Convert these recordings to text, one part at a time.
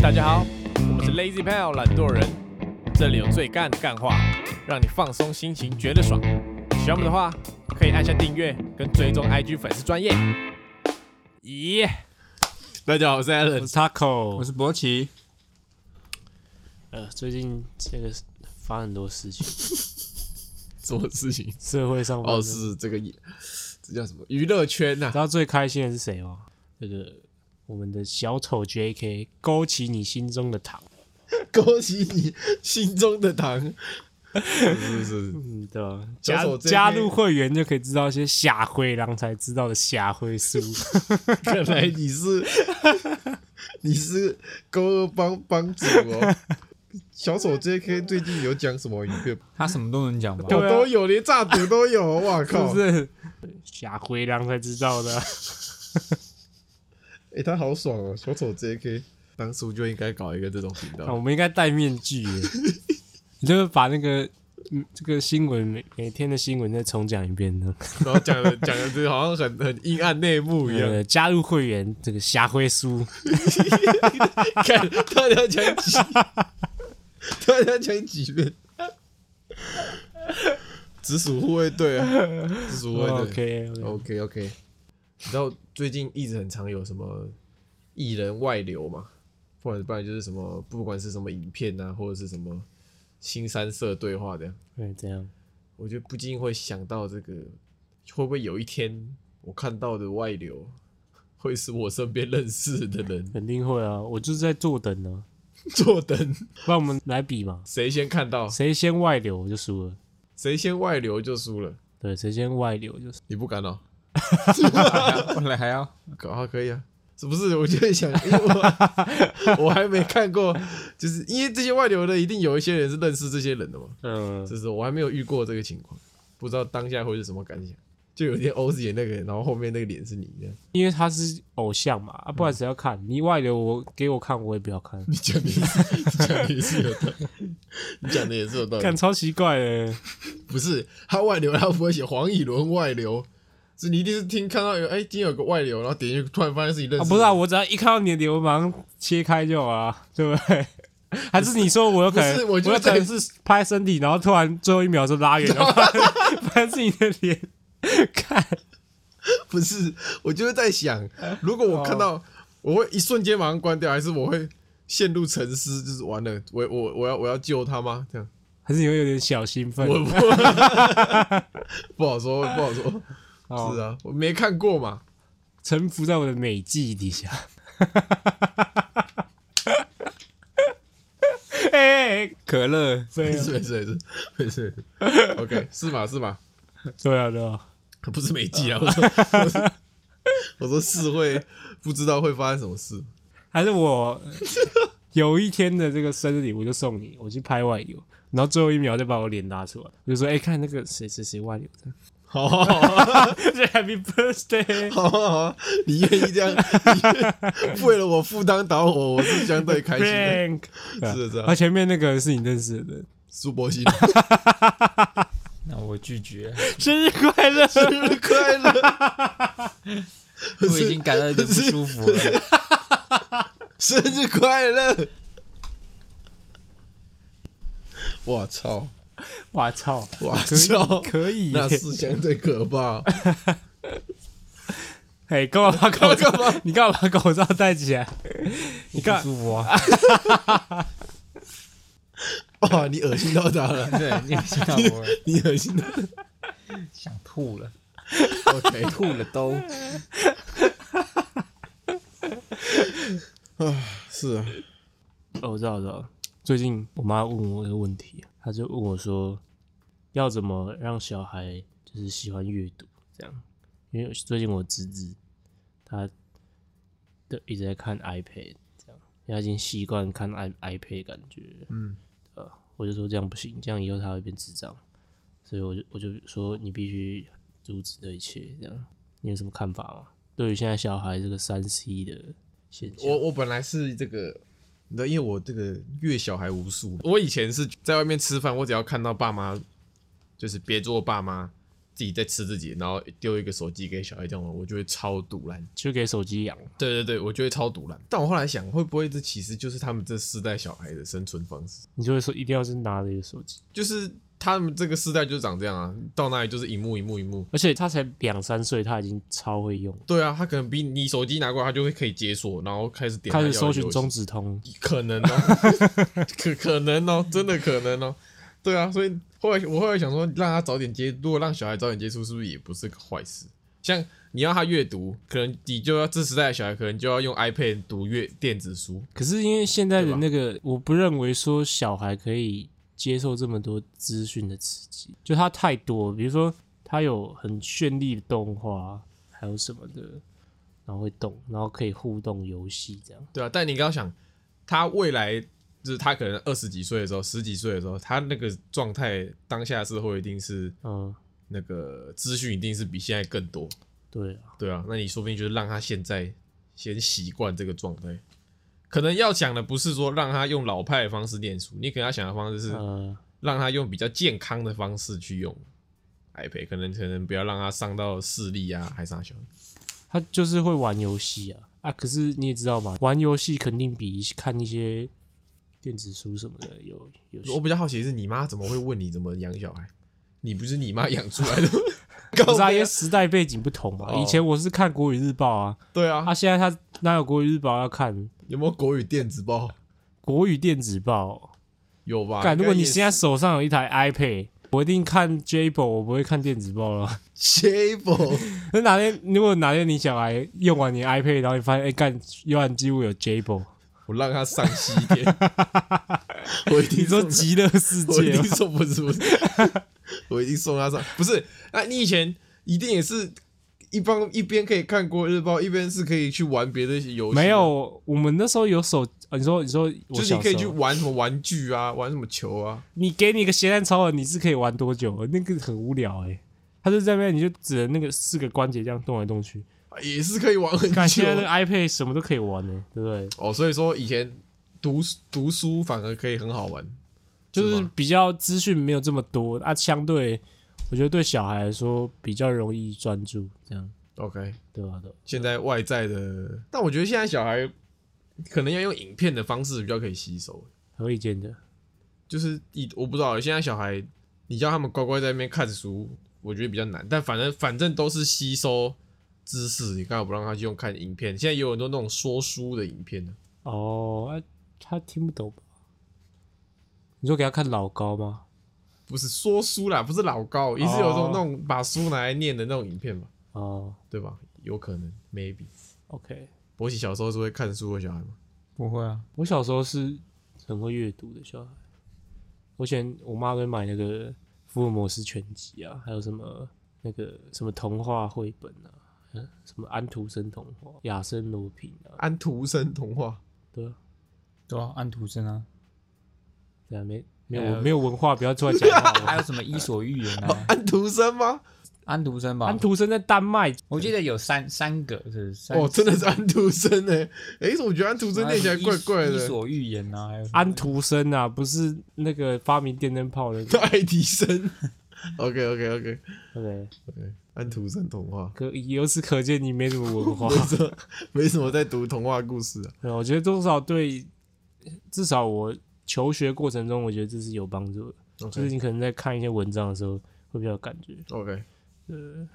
大家好，我们是 Lazy Pal 懒惰人，这里有最干的干话，让你放松心情，觉得爽。喜欢我们的话，可以按下订阅跟追踪 IG 粉丝专业。咦，大家好，我是 Alan 我。是 Taco，我是博奇，呃，最近这个发生很多事情，什么事情？社会上发哦，生是这个，这叫什么？娱乐圈呐、知道最开心的是谁吗？这个我们的小丑 J.K. 勾起你心中的糖，勾起你心中的糖。是是是，嗯，对吧？加加入会员就可以知道一些下灰狼才知道的下灰书。看来你是 你是勾二帮帮主哦。小丑 J.K. 最近有讲什么影片？他什么都能讲吧？都有，连炸毒都有。哇是靠！不是？下灰狼才知道的。哎、他好爽哦！小丑 J.K. 当初就应该搞一个这种频啊，道。我们应该戴面具耶，你就是把那个嗯这个新闻每每天的新闻再重讲一遍呢。然后讲的讲的这好像很很阴暗内幕一样。呃，加入会员这个下灰书，看到底要讲几，到底要讲几遍？直属护卫队啊，直属护卫队。OK，OK OK，你知道最近一直很常有什么艺人外流嘛？不然不然就是什么，不管是什么影片啊，或者是什么新三色对话的，对，这样我就不禁会想到这个，会不会有一天我看到的外流，会是我身边认识的人 肯定会啊，我就是在坐等呢。坐等，不然我们来比嘛，谁先看到，谁先外流我就输了。谁先外流就输了。对，谁先外流就是。你不敢哦？后来还要搞好，可以啊，是不是？我就在想，因为我我还没看过，就是因为这些外流的，一定有一些人是认识这些人的嘛，嗯，就是我还没有遇过这个情况，不知道当下会是什么感想。就有一天欧子演那个人，然后后面那个脸是你的，因为他是偶像嘛，啊，不然谁要看？你外流我给我看，我也不要看，你讲的也是，你讲的也是有道理，你讲的也是有道理看。超奇怪的。不是他外流，他不会写黄以伦外流，是你一定是听看到有哎，今天有个外流，然后点进去，突然发现自己认识啊，的。不是啊，我只要一看到你的脸，我马上切开就好了，对不对？还是你说我有可能，不是我就有可能是拍身体，然后突然最后一秒就拉远了，发现自己的脸，看，不是，我就是在想，如果我看到，我会一瞬间马上关掉，还是我会陷入沉思？就是完了，我我我要我要救他吗？这样，还是你会有点小兴奋？我不 不好说，不好说。哦是啊，我没看过嘛。臣服在我的美记底下。哎、欸，可乐，没事没事没事没事。OK，是吗是吗，对啊，对啊，不是美记啊。我说我说我说是会不知道会发生什么事。还是我有一天的这个生日礼物就送你，我去拍外游，然后最后一秒再把我脸拉出来，我就说：“哎、看那个谁谁谁外流的，好好好这 Happy Birthday。”好好好，你愿意这样，你为了我赴汤蹈火，我是相对开心的。是这样啊，前面那个是你认识的人，苏博鑫，那我拒绝，生日快乐！生日快乐！我已经感到有点不舒服了。生日快乐！我操！我操，我操！可以那耶，是相对可怕。哎，干嘛把口罩？干嘛？你干嘛把口罩戴起来？你干不舒服啊！哇，你恶心到他了，对，你知道我你恶心到想吐了，OK 吐了都。啊是啊，哦，我知道，我知道。最近我妈问我一个问题，她就问我说，要怎么让小孩就是喜欢阅读这样？因为最近我侄子他都一直在看 iPad 这样，他已经习惯看 i iPad 感觉，嗯，呃，我就说这样不行，这样以后他会变智障，所以我就我就说你必须阻止这一切，这样你有什么看法吗？对于现在小孩这个三 C 的现象，我我本来是这个，你知道，因为我这个月小孩无数，我以前是在外面吃饭，我只要看到爸妈，就是别桌爸妈自己在吃自己，然后丢一个手机给小孩这样玩，我就会超堵烂。就给手机养。对对对，我就会超堵烂。但我后来想，会不会这其实就是他们这四代小孩的生存方式？你就会说一定要是拿着一个手机，就是他们这个世代就长这样啊，到那里就是一幕一幕一幕。而且他才两三岁，他已经超会用，对啊，他可能比你手机拿过来，他就会可以解锁，然后开始点开始搜寻中指通。可能哦，可可能哦，真的可能哦。对啊，所以后来我后来想说，让他早点接，如果让小孩早点接触，是不是也不是个坏事？像你要他阅读，可能你就要这时代的小孩，可能就要用 iPad 读阅电子书。可是因为现在的那个，我不认为说小孩可以接受这么多资讯的刺激，就它太多，比如说它有很绚丽的动画，还有什么的，然后会动，然后可以互动游戏这样。对啊，但你刚刚想，他未来就是他可能二十几岁的时候，十几岁的时候，他那个状态，当下社会一定是嗯，那个资讯一定是比现在更多。对啊，对啊，那你说不定就是让他现在先习惯这个状态。可能要想的不是说让他用老派的方式念书，你可能要想的方式是呃，让他用比较健康的方式去用 iPad，可能可能不要让他伤到视力啊，还是啥小。他就是会玩游戏啊啊！可是你也知道嘛，玩游戏肯定比看一些电子书什么的有有我比较好奇的是，你妈怎么会问你怎么养小孩？你不是你妈养出来的吗？不是啊，因为 时代背景不同嘛。哦以前我是看国语日报啊，对啊啊，，现在他哪有国语日报要看？有没有国语电子报？国语电子报。有吧？干，如果你现在手上有一台 iPad，我一定看 Jable，我不会看电子报了。Jable，那哪天如果哪天你小孩用完你 iPad，然后你发现哎干，浏览记录有 Jable，我让他上西一点。我一定你说极乐世我一？定送不是不是，我一定送他上。不是，啊，你以前一定也是一帮一边可以看国日报，一边是可以去玩别的游戏。没，有，我们那时候有手，呃你说你说就是你可以去玩什么玩具啊，玩什么球啊。你给你一个咸蛋超人，你是可以玩多久？那个很无聊哎、他就在那边，你就只能那个四个关节这样动来动去。也是可以玩很久看现在那个 iPad 什么都可以玩呢、对不对？哦，所以说以前读读书反而可以很好玩，就是比较资讯没有这么多啊，相对我觉得对小孩来说比较容易专注，这样 OK。对吧？对吧，现在外在的，但我觉得现在小孩可能要用影片的方式比较可以吸收。何以见的？就是一我不知道，现在小孩你叫他们乖乖在那边看书，我觉得比较难。但反正反正都是吸收知识，你刚好不让他去用看影片。现在也有很多那种说书的影片呢。哦，啊、他听不懂吧？你说给他看老高吗？不是说书啦，不是老高，也是有这种哦那种把书拿来念的那种影片嘛，哦。对吧？有可能，maybe。，OK，博奇小时候是会看书的小孩吗？不会啊，我小时候是很会阅读的小孩，我以前我妈会买那个福尔摩斯全集啊，还有什么那个什么童话绘本啊，嗯什么安徒生童话、亚森罗平啊，安徒生童话，对啊，对啊，安徒生啊，对啊，没没有有没有文化，不要出来讲话。还有什么伊索寓言啊，安徒生吗？安徒生吧安，徒生在丹麦，我记得有三三个是三哦，真的是安徒生呢。诶，我觉得安徒生念起来怪怪的。伊索寓言啊，还有安徒生啊，不是那个发明电灯泡的。爱迪生。OK OK OK OK，OK，安徒生童话，可由此可见你没什么文化。没什么没什么在读童话故事啊。对，我觉得多少对，至少我求学过程中，我觉得这是有帮助的。就是你可能在看一些文章的时候，会比较有感觉。OK，呃，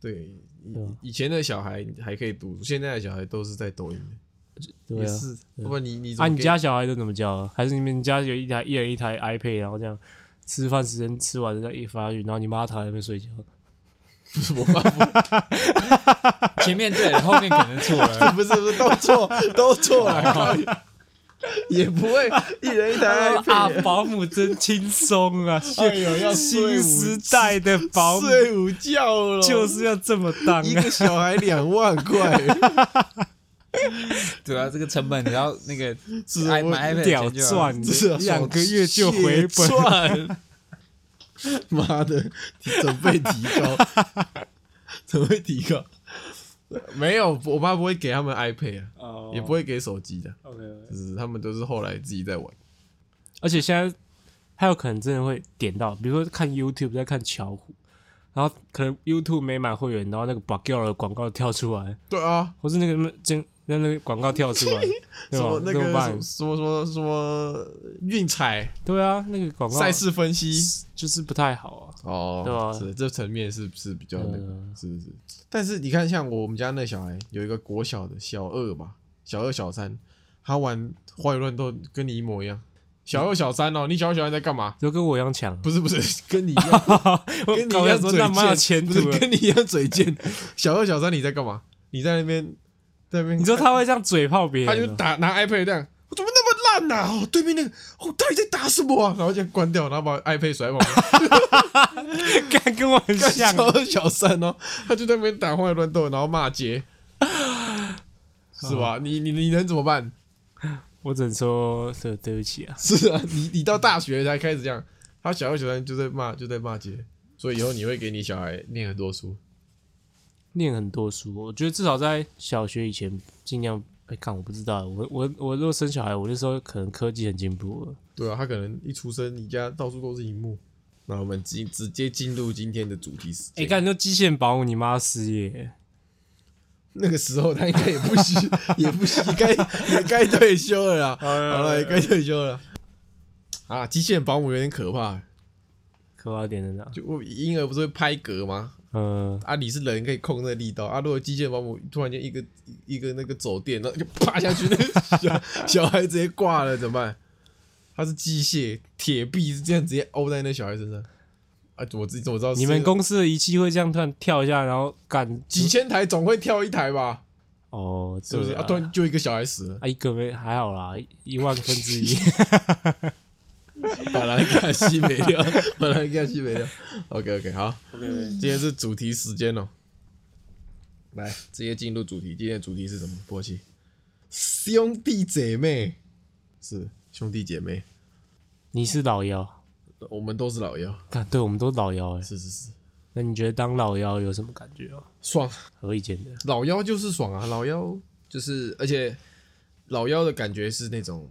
对，以以前的小孩还可以读，现在的小孩都是在抖音的，对啊。也是。不过你你啊，你家小孩都怎么教啊？还是你们家有一台一人一台 iPad，然后这样吃饭时间吃完再一发去，然后你妈躺在那边睡觉？我妈不前面对，后面可能错了。不是不是都错都错了，靠 也不会一人一台 啊。保姆真轻松啊！哎呦，要新午时代的保姆睡午觉了，就是要这么当一啊！个小孩两万块，对啊，这个成本你要那个买买屌赚，两个月就回本。赚。妈的，你准备提高，准备提高。没有，我爸不会给他们 iPad 啊，哦也不会给手机的，OK，就是他们都是后来自己在玩。而且现在还有可能真的会点到，比如说看 YouTube 在看巧虎，然后可能 YouTube 没买会员，然后那个 b u g 的广告跳出来，对啊，或是那个真那那个广告跳出来，什么？那个怎么办？什么什么什么运彩对啊，那个广告赛事分析就是不太好啊。哦，是这层面是是比较那个，嗯是是。但是你看，像我们家那小孩有一个国小的小二吧，小二小三，他玩花园乱斗跟你一模一样。小二小三哦，你小二小三在干嘛？就跟我一样强，不是不是，跟你一样，跟你一样嘴贱，不是途的。跟你一样嘴贱。小二小三你在干嘛？你在那边在那边，你说他会这样嘴炮别他人他？就打拿 iPad 这样，我怎么那么烂呐、哦，对面那个哦，到底在打什么啊？然后就关掉，然后把 iPad 甩旁边。干跟我很像小，三哦，他就在那边打荒野乱斗，然后骂街，是吧？你你你能怎么办？我只能说对对不起啊。是啊，你你到大学才开始这样，他小二小三就在骂就在骂街，所以以后你会给你小孩念很多书。念很多书，我觉得至少在小学以前尽量。哎，看我不知道，我我我如果生小孩，我那时候可能科技很进步了。对啊，他可能一出生，你家到处都是荧幕。那我们直直接进入今天的主题时哎，间。干，那机器人保姆，你妈失业，那个时候他应该也不需，也不需，该也该退休了啦。好了，也该退休了。啊，机器人保姆有点可怕。可怕点在哪。就我婴儿不是会拍嗝吗？嗯，啊，你是人可以控那个力道啊。如果机械保姆突然间一个一个那个走电，然后就啪下去，那个小 小孩直接挂了，怎么办？他是机械铁臂，是这样直接殴在那小孩身上。啊，我自己怎么知道？你们公司的仪器会这样突然跳一下，然后干几千台总会跳一台吧？哦，是不是？啊，突然就一个小孩死了，啊，一个没还好啦，一万分之一。把人给吸没掉，把人给吸没掉。OK OK，好，今天是主题时间哦。来，直接进入主题。今天的主题是什么？波奇，兄弟姐妹是兄弟姐妹，你是老幺，我们都是老幺。看，对我们都老幺哎。是是是，那你觉得当老幺有什么感觉哦？爽，何以见得？老妖就是爽啊，老妖就是，而且老妖的感觉是那种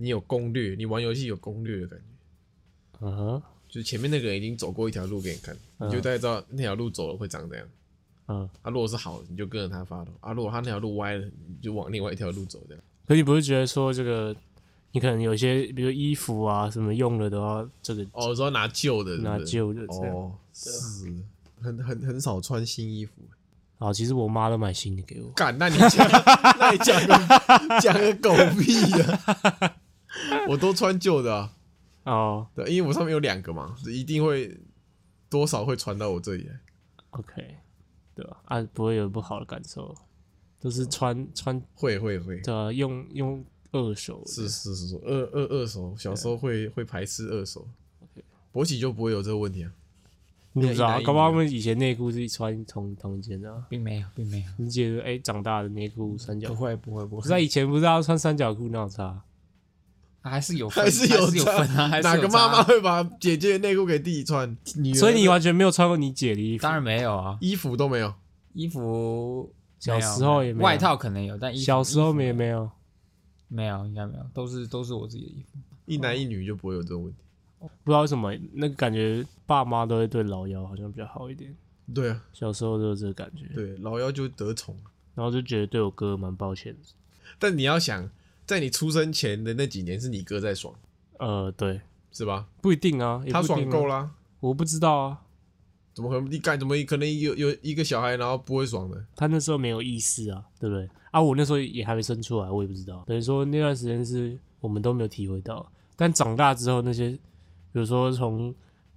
你有攻略，你玩游戏有攻略的感觉。嗯哼，就是前面那个人已经走过一条路给你看，你就大概知道那条路走了会长怎样。嗯。啊，如果是好的，你就跟着他发动；啊，如果他那条路歪了，你就往另外一条路走，这样。可你不是觉得说这个，你可能有些比如衣服啊什么用了的话，这个哦，说拿旧的是是拿旧的。哦，是很很很少穿新衣服。哦，其实我妈都买新的给我。敢，那你讲，那你讲个讲个狗屁啊！我都穿旧的啊，哦对，因为我上面有两个嘛，一定会多少会传到我这里来。，OK，对吧？啊，不会有不好的感受，都是穿穿会会会，对啊用用二手。是是是是，二二二手，小时候会会排斥二手。OK，勃起就不会有这个问题啊。你不知道啊，搞不好他们以前内裤是穿同同一件的啊。并没有，并没有，你觉得哎，长大的内裤三角裤，不会，不会，不会，可是在以前不是要穿三角裤那种差？还是有分，还是有分啊，还是有哪个妈妈会把姐姐的内裤给弟弟穿？女儿所以你完全没有穿过你姐的衣服。当然没有啊，衣服都没有，衣服小时候也没有外套可能有，但衣服小时候没衣服没有。没有，应该没有，都是都是我自己的衣服。一男一女就不会有这种问题。不知道为什么，那个感觉爸妈都会对老幺好像比较好一点。对啊，小时候都有这个感觉，对，老幺就得宠。然后就觉得对我哥蛮抱歉的。但你要想，在你出生前的那几年是你哥在爽，呃，对，是吧？不一定啊，也他不一定啊爽够，啦，我不知道啊，怎么可能？你干怎么可能有有一个小孩然后不会爽的？他那时候没有意识啊，对不对？啊，我那时候也还没生出来，我也不知道。等于说那段时间是我们都没有体会到，但长大之后那些，比如说从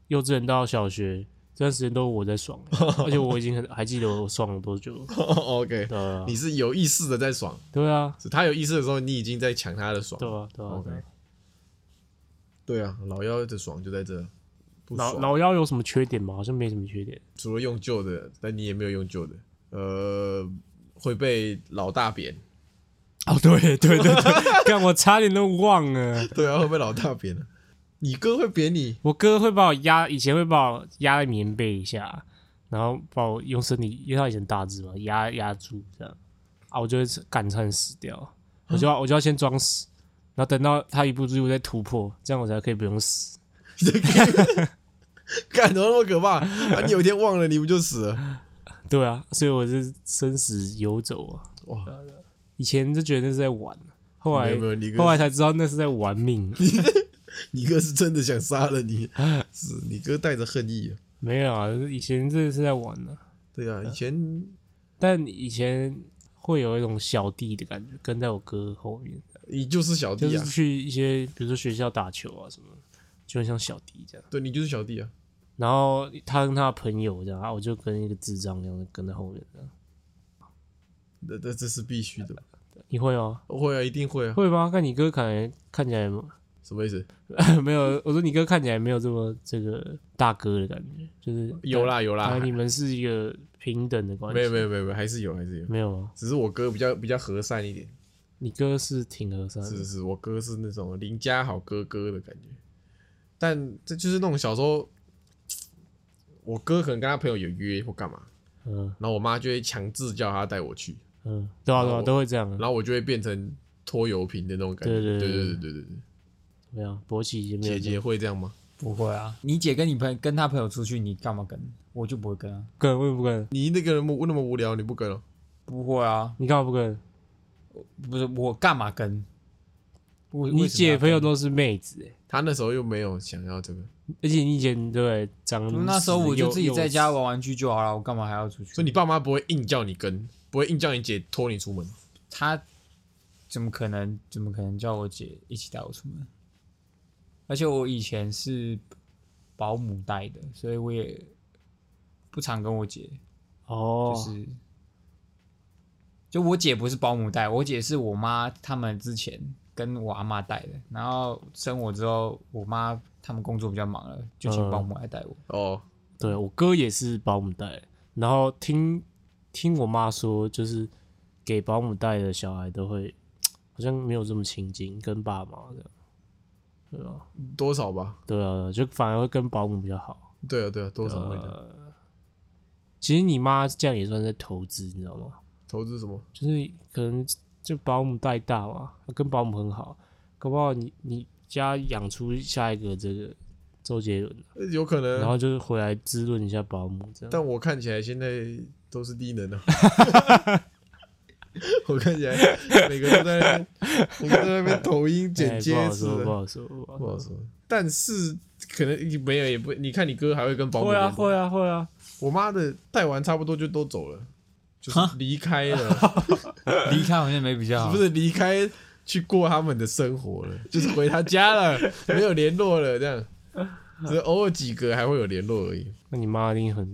幼稚园到小学这段时间都我在爽，而且我已经很还记得我爽了多久。OK，对啊，你是有意识的在爽，对啊，是他有意识的时候，你已经在抢他的爽。对啊，对啊。OK 对啊对啊，老妖的爽就在这，老。老妖有什么缺点吗？好像没什么缺点。除了用旧的，但你也没有用旧的，呃，会被老大扁。哦，对对对对，看 我差点都忘了。对啊，会被老大扁了。你哥会扁你，我哥会把我压，以前会把我压在棉被一下，然后把我用身体，因为他以前大只嘛，压压住这样啊，我就会干差点死掉，我就要我就要先装死，然后等到他一步之步再突破，这样我才可以不用死。干怎么那么可怕？啊，你有一天忘了，你不就死了？对啊，所以我是生死游走啊。哇，以前就觉得那是在玩，后来后来才知道那是在玩命。你哥是真的想杀了你，是你哥带着恨意啊。没有啊，以前这是在玩呢、对啊，以前但以前会有一种小弟的感觉，跟在我哥后面，你就是小弟啊就是，去一些比如说学校打球啊什么，就很像小弟这样。对你就是小弟啊。然后他跟他的朋友这样，啊我就跟一个智障一样的跟在后面这样。那那这是必须的，你会吗？会啊，一定会啊。会吗？看你哥看起来看起来什么意思？没有，我说你哥看起来没有这么这个大哥的感觉，就是有啦有啦啊，你们是一个平等的关系。没有没有没有还是有还是有，没有啊？只是我哥比较比较和善一点。你哥是挺和善的，是是是，我哥是那种邻家好哥哥的感觉，但这就是那种小时候，我哥可能跟他朋友有约或干嘛，嗯然后我妈就会强制叫他带我去，嗯，对啊对啊，都会这样啊。然后我就会变成拖油瓶的那种感觉。对对对对对对对没有姐姐会这样吗？不会啊，你姐跟你朋友跟她朋友出去，你干嘛跟？我就不会跟啊。跟，为什么不跟？你那个人那么无聊，你不跟了？不会啊，你干嘛不跟？不是我干嘛跟？我你姐朋友都是妹子哎，她那时候又没有想要这个，而且你姐对长那时候我就自己在家玩玩具就好了，我干嘛还要出去？所以你爸妈不会硬叫你跟，不会硬叫你姐拖你出门。他怎么可能？怎么可能叫我姐一起带我出门？而且我以前是保姆带的，所以我也不常跟我姐，哦，就是，就我姐不是保姆带，我姐是我妈他们之前跟我阿妈带的，然后生我之后，我妈他们工作比较忙了，就请嗯。保姆来带我。哦，对我哥也是保姆带，然后听听我妈说，就是给保姆带的小孩都会好像没有这么亲近，跟爸妈这样，对啊，多少吧？对啊，就反而会跟保姆比较好。对啊对啊，多少会的。呃，其实你妈这样也算在投资，你知道吗？投资什么？就是可能就保姆带大嘛，跟保姆很好，搞不好你你家养出下一个这个周杰伦，呃有可能啊。然后就是回来滋润一下保姆这样。但我看起来现在都是低能的。我看起来每个都在那边，每个都在那边抖音哎剪接不好说，似的不，好说，不好说。不好说。但是可能你没有也不，你看你哥还会跟保姆会啊，会啊，会啊。我妈的带完差不多就都走了，就是离开了，离开好像没比较好，不是离开去过他们的生活了，就是回他家了，没有联络了，这样，只是偶尔几个还会有联络而已。那你妈一定很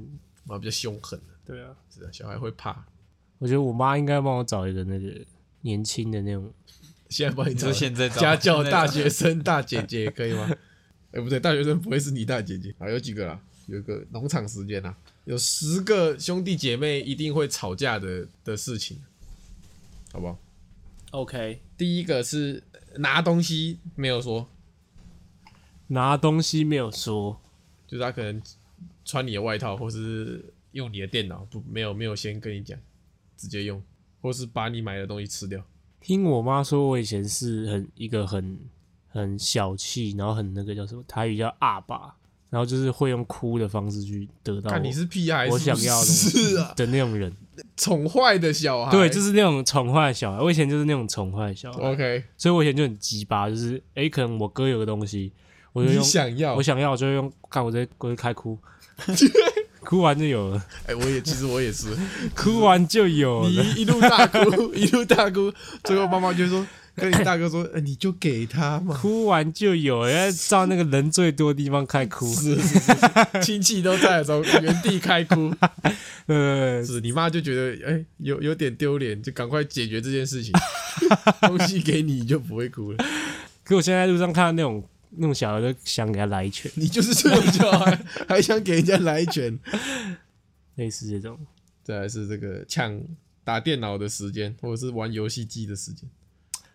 妈比较凶狠，对啊。是啊，小孩会怕。我觉得我妈应该帮我找一个那个年轻的那种，现在帮你找现在找家教大学生大姐姐可以吗？哎、不对，大学生不会是你大姐姐啊？有几个啦？有一个农场时间啦，有十个兄弟姐妹一定会吵架的的事情，好不好？OK，第一个是拿东西没有说，拿东西没有说，就是他可能穿你的外套，或是用你的电脑，不没有没有先跟你讲，直接用，或是把你买的东西吃掉。听我妈说，我以前是很一个很很小气，然后很那个叫什么台语叫阿爸，然后就是会用哭的方式去得到看你是屁孩，我想要的是啊，的那种人。宠坏的小孩。对，就是那种宠坏小孩。我以前就是那种宠坏小孩，OK，所以我以前就很鸡巴，就是诶，可能我哥有个东西，我就你用想要我，想要，我就用，看我在我就开哭，哭完就有了，哎、我也其实我也是，哭完就有你了。一路大哭，一路大哭，最后妈妈就说跟你大哥说，哎、你就给他嘛。哭完就有了，要照那个人最多的地方开哭。是是是是，亲戚都在的时候，原地开哭。呃，是你妈就觉得，哎、有有点丢脸，就赶快解决这件事情。东西给你，你就不会哭了。可我现在在路上看到那种那种小孩，都想给他来一拳，你就是这种小孩，还想给人家来一拳。类似这种。再来是这个抢打电脑的时间，或者是玩游戏机的时间。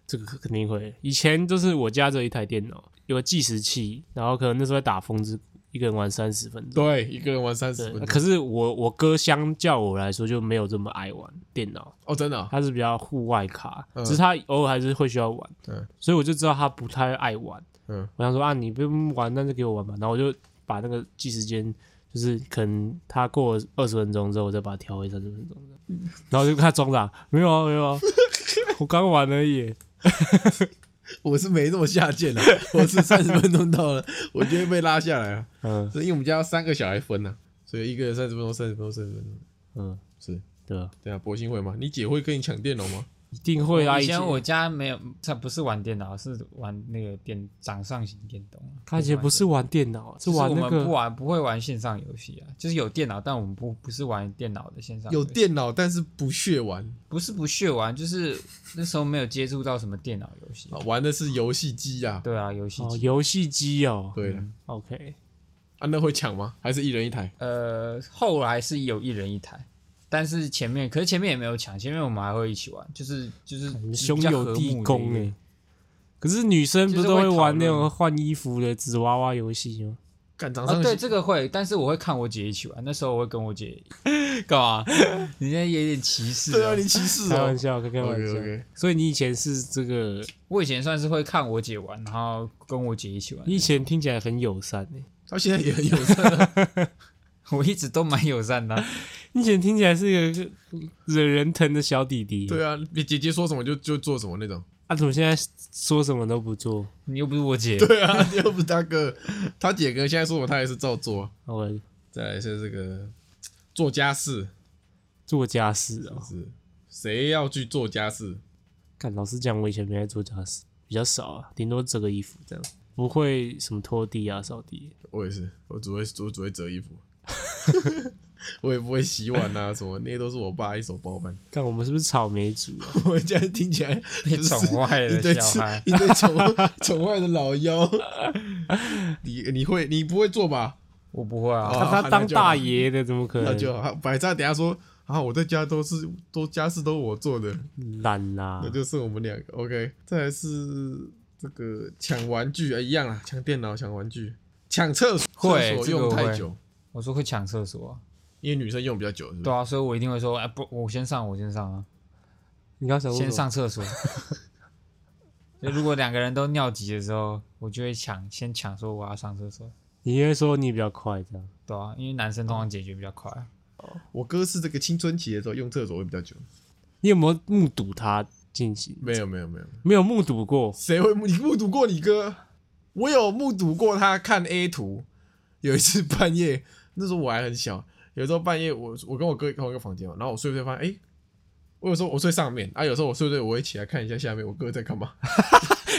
这个肯定会。以前就是我家只有一台电脑，有个计时器，然后可能那时候在打风之谷，一个人玩三十分钟。对，一个人玩三十，分钟。可是我我哥相较我来说就没有这么爱玩电脑，哦，真的哦、他是比较户外卡，嗯只是他偶尔还是会需要玩，嗯所以我就知道他不太爱玩。嗯，我想说啊，你不用玩，那就给我玩吧。然后我就把那个计时间，就是可能他过了二十分钟之后，我再把它调回三十分钟然后就看他装傻，没有啊没有啊，我刚玩而已。我是没那么下贱的，我是三十分钟到了，我就会被拉下来啊。嗯所以因为我们家要三个小孩分呢、所以一个人三十分钟，三十分钟，三十分钟。嗯，是，对啊，对啊，博兴会吗？你姐会跟你抢电脑吗？一定会啊！以前我家没有，他不是玩电脑，是玩那个电掌上型电动。他以前不是玩电脑，是玩那个我们不玩不会玩线上游戏啊，就是有电脑，但我们不不是玩电脑的线上游有。电脑，但是不屑玩不是不屑玩，就是那时候没有接触到什么电脑游戏啊。，玩的是游戏机啊。对啊，游戏哦机。游戏机哦。对了，OK，啊，那会抢吗？还是一人一台？呃，后来是有一人一台，但是前面可是前面也没有抢，前面我们还会一起玩，就是就是兄友弟恭哎。可是女生不是都会玩那种换衣服的纸娃娃游戏吗？啊，对干掌上型这个会，但是我会看我姐一起玩，那时候我会跟我姐 干嘛？你现在有点歧视、对啊，你歧视啊开玩。笑，开开玩笑。所以你以前是这个，我以前算是会看我姐玩，然后跟我姐一起玩。你以前听起来很友善诶。到现在也很友善啊。我一直都蛮友善的啊、你以前听起来是一个惹人疼的小弟弟。对啊，你姐姐说什么就就做什么那种。啊，怎么现在说什么都不做你又不是我姐，对啊，你又不是他哥，他姐哥现在说什么他也是照做。？OK，再来是这个做家事，做家事哦。是谁要去做家事？看，老实讲，我以前没在做家事，比较少啊，顶多折个衣服这样，不会什么拖地啊、扫地。我也是，我只会我只会折衣服，我也不会洗碗啊什么，那些都是我爸一手包办。看我们是不是草莓族啊？我现在听起来被宠坏一堆的小孩。一对宠宠坏的老妖。你你会你不会做吧？我不会啊，哦他他当大爷的，怎么可能？那就好。百丈等下说啊，我在家都是都家事都我做的，懒啦那。就剩我们两个。OK，再来是这个抢玩具啊，一样啊，抢电脑、抢玩具、抢厕所，会厕所用太久，我说会抢厕所啊，因为女生用比较久，是不是？对啊，所以我一定会说，哎、不，我先上，我先上啊，你刚才先，上厕所。就如果两个人都尿急的时候，我就会抢，先抢说我要上厕所，你会说你比较快这样。对啊，因为男生通常解决比较快。我哥是这个青春期的时候用厕所会比较久。你有没有目睹他进行？没有没有没有，没有目睹过。谁会目你目睹过你哥？我有目睹过他看 A 图。有一次半夜，那时候我还很小，有时候半夜我我跟我哥同一个房间嘛，然后我睡不睡发现，哎、我有时候我睡上面啊，有时候我睡睡我会起来看一下下面我哥在干嘛。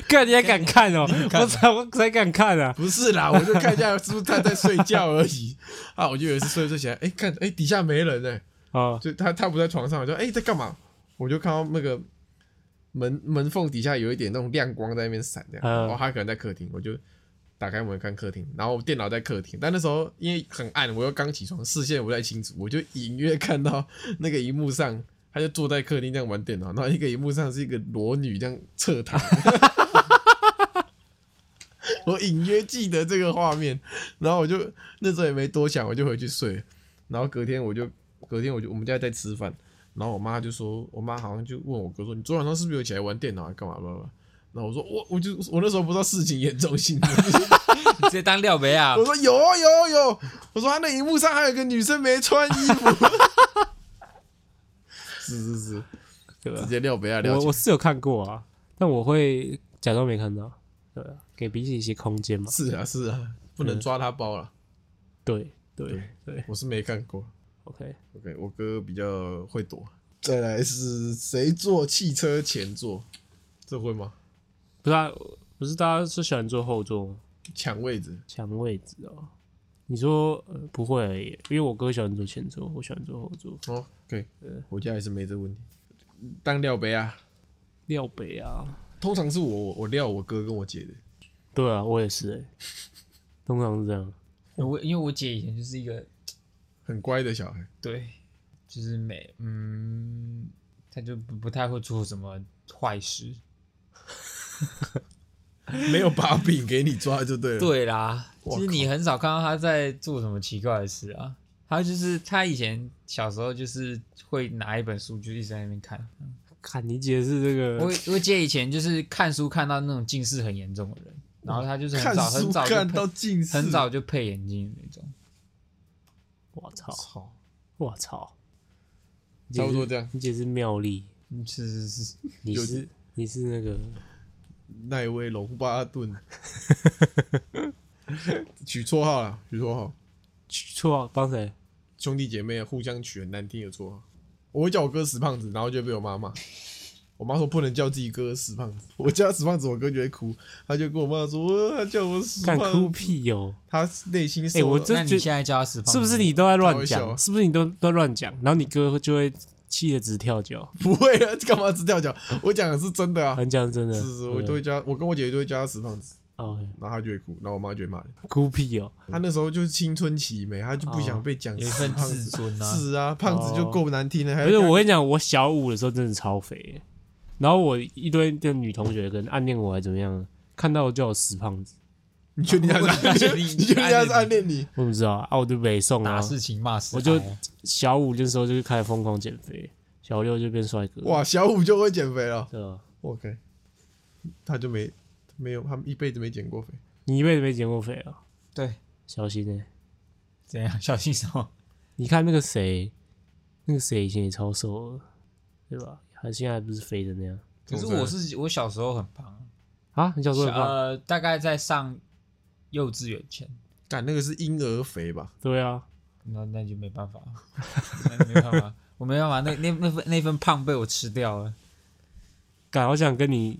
看你也敢看哦？我才我才敢看啊！不是啦，我就看一下是不是他在睡觉而已 啊。我就有一次睡睡起来，哎、看哎、底下没人呢、啊，就他他不在床上，我就哎、在干嘛？我就看到那个门门缝底下有一点那种亮光在那边闪，这样，嗯哦，他可能在客厅，我就打开门看客厅，然后电脑在客厅，但那时候因为很暗，我又刚起床，视线不太清楚，我就隐约看到那个荧幕上，他就坐在客厅这样玩电脑，然后一个荧幕上是一个裸女这样侧躺。我隐约记得这个画面，然后我就那时候也没多想，我就回去睡。然后隔天我就隔天我就我们家在吃饭，然后我妈就说，我妈好像就问我哥说，你昨晚上是不是有起来玩电脑，干嘛吧？然后我说我我就我那时候不知道事情严重性，你直接当廖北啊我！说有啊有啊有，我说他那荧幕上还有个女生没穿衣服，是是是，对吧直？接撂没啊我我是有看过啊，但我会假装没看到。对啊，给彼此一些空间嘛。是啊是啊，不能抓他包了，对对对我是没看过。，OK。OK，我哥比较会躲。再来是谁坐汽车前座？这会吗？不是啊，不是大家是喜欢坐后座吗？抢位置？抢位置哦。你说、呃、不会而已，因为我哥喜欢坐前座，我喜欢坐后座。哦，可以，我家也是没这个问题。当料杯啊，廖北啊，通常是我我料我哥跟我姐的。对啊，我也是哎、通常是这样。我因为我姐以前就是一个很乖的小孩，对，就是没嗯，她就不不太会做什么坏事。没有把柄给你抓就对了。，对啦，哇就是你很少看到他在做什么奇怪的事啊。他就是他以前小时候就是会拿一本书就一直在那边看。看你姐是这个，我我姐以前就是看书看到那种近视很严重的人，然后他就是很早很早看早就配到近视，很早就配眼镜的那种。我操，我操，差不多这样。你姐是妙丽，嗯，是是是，你是你是那个奈威龙巴顿，取绰号了，取绰号，取绰号帮谁？兄弟姐妹互相取很难听的绰号。我会叫我哥死胖子，然后就被我妈骂。我妈说不能叫自己哥死胖子，我叫他死胖子，我哥就会哭，他就跟我妈说，呃他叫我死胖子，屁哟！他内心受哎我了那你真觉现在叫他死胖子是不是你都在乱讲？是不是你都都乱讲？然后你哥就会气得直跳脚。不会啊，干嘛直跳脚？我讲的是真的啊，很讲真的，是是，我都会叫，我跟我姐姐都会叫他死胖子，OK，然后他就会哭，然后我妈就会骂人。哭屁哦！他那时候就是青春期没，他就不想被讲有一份死胖子。自尊啊？是啊，胖子就够难听了，还不是我跟你讲，我小五的时候真的超肥，然后我一堆的女同学可能暗恋我还怎么样，看到我叫我死胖子，你确定他是暗恋你？确定他是暗恋你？我怎么知道啊？啊我就北宋啊打，事情骂事我就小五那时候就开始疯狂减肥，小六就变帅哥，哇，小五就会减肥了。对吧？OK，他就没没有，他们一辈子没减过肥。你一辈子没减过肥啊？对，小心呢、怎样？小心什么？你看那个谁，那个谁以前也超瘦的，对吧？他现在不是肥的那样可是我是我小时候很胖，啊？你小时候很胖？呃，大概在上幼稚园前，干那个是婴儿肥吧？对啊，那那就没办法，那没办法，我没办法，那那那份那份胖被我吃掉了。干好想跟你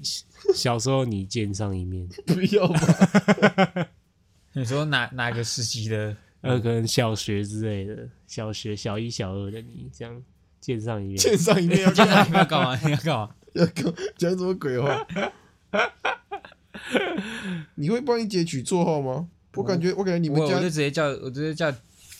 小时候你见上一面，不要吧？你说哪哪个时期的？呃，可能小学之类的，小学小一、小二的你这样见上一面，见上一面要现干嘛？在你要干嘛？你要干嘛？要干讲什么鬼话？你会帮你姐取绰号吗？我感觉，我感觉你们家我我就直接叫我直接叫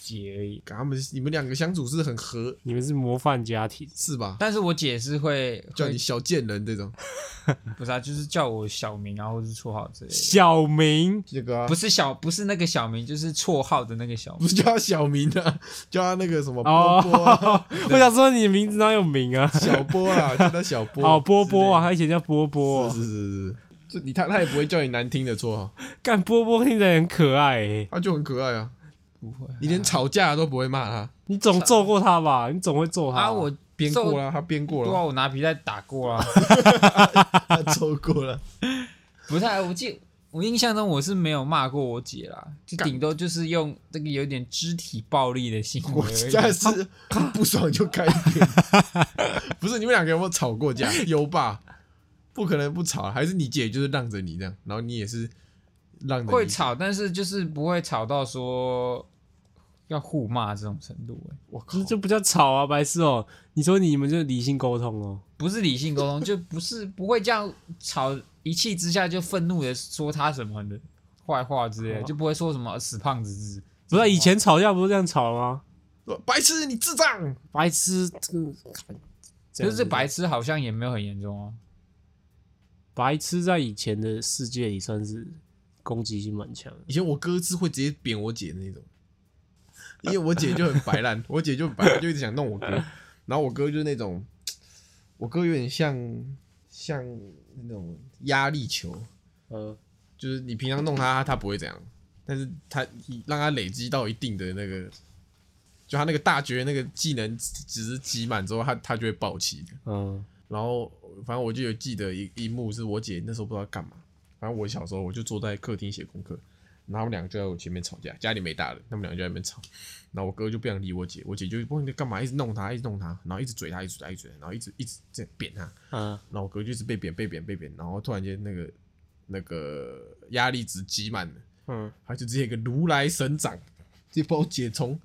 姐而已。他们你们两个相处是很合，你们是模范家庭，是吧？但是我姐是会会叫你小贱人这种，不是啊，就是叫我小名啊，或是绰号之类的。小明这个啊不，是小，不是那个小名，就是绰号的那个小名。不是叫他小明啊，叫他那个什么哦波波啊，我想说你的名字哪有名啊？小波啊，叫他小波。哦，波波啊，他以前叫波波，是是是是，就你他他也不会叫你难听的绰号，干波波听起来很可爱诶，他就很可爱啊。不会你连吵架都不会骂他，你总揍过他吧？你总会揍他吧啊，我 编过了，他编过对啊，了，我拿皮带打过啊。他揍过了。不太，我记我印象中我是没有骂过我姐啦，就顶多就是用这个有点肢体暴力的行我为而已。现在是不爽就开扁，不是你们两个有没有吵过架？有吧？不可能不吵，还是你姐就是让着你这样，然后你也是让着你会。吵，但是就是不会吵到说要互骂这种程度、欸。我靠这，就不叫吵啊，白痴哦！你说你们就是理性沟通哦，不是理性沟通，就不是不会这样吵，一气之下就愤怒的说他什么的坏话之类就不会说什么死胖子之。不是以前吵架不是这样吵吗？白痴，你智障！白痴，这个就是白痴好像也没有很严重啊。白痴在以前的世界里算是攻击性蛮强的。以前我哥是会直接扁我姐的那种，因为我姐就很白烂，我姐就很白，就一直想弄我哥，然后我哥就是那种，我哥有点像像那种压力球，呃，就是你平常弄他，他不会怎样，但是他让他累积到一定的那个，就他那个大绝那个技能值积满之后，他他就会爆气的。嗯，然后反正我就有记得一一幕是我姐那时候不知道干嘛，反正我小时候我就坐在客厅写功课，然后他们两个就在我前面吵架，家里没大人，他们两个就在那边吵，然后我哥就不想理我姐，我姐就不知道你干嘛，一直弄他，一直弄他，然后一直嘴他，一直嘴他，一直嘴他，然后一直一直这样扁他，嗯，然后我哥就一直被扁被扁被扁，然后突然间那个那个压力值积满了，嗯，他就直接一个如来神掌，直接把我姐从，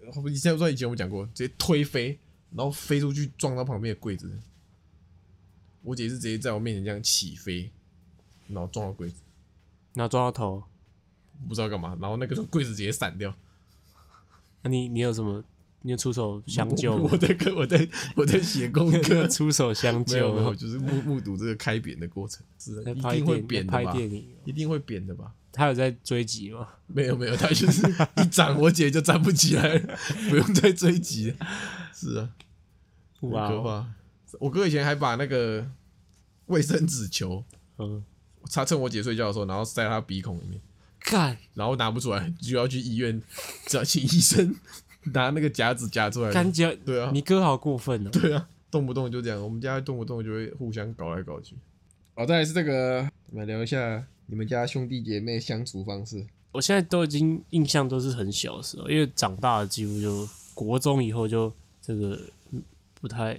呃你现在不知道以前我们讲过，直接推飞，然后飞出去撞到旁边的柜子。我姐是直接在我面前这样起飞，然后撞到柜子，然后撞到头。不知道干嘛，然后那个柜子直接散掉。那你你有什么？你有出手相救？我我在跟我在我在写功课，出手相没有没有，就是目目睹这个开扁的过程，是一定会扁的吧？拍电影，一定会扁的吧？他有在追击吗？没有没有，他就是 一掌我姐就站不起来了，不用再追击了。是啊，很哇哦，可怕。我哥以前还把那个卫生纸球嗯，他趁我姐睡觉的时候，然后塞她鼻孔里面，干然后拿不出来，就要去医院找请医生拿那个夹子夹出来。干姐，对啊，你哥好过分哦！对啊，动不动就这样，我们家动不动就会互相搞来搞去。哦，再来是这个，我们聊一下你们家兄弟姐妹相处方式。我现在都已经印象都是很小的时候，因为长大了几乎就国中以后就这个嗯不太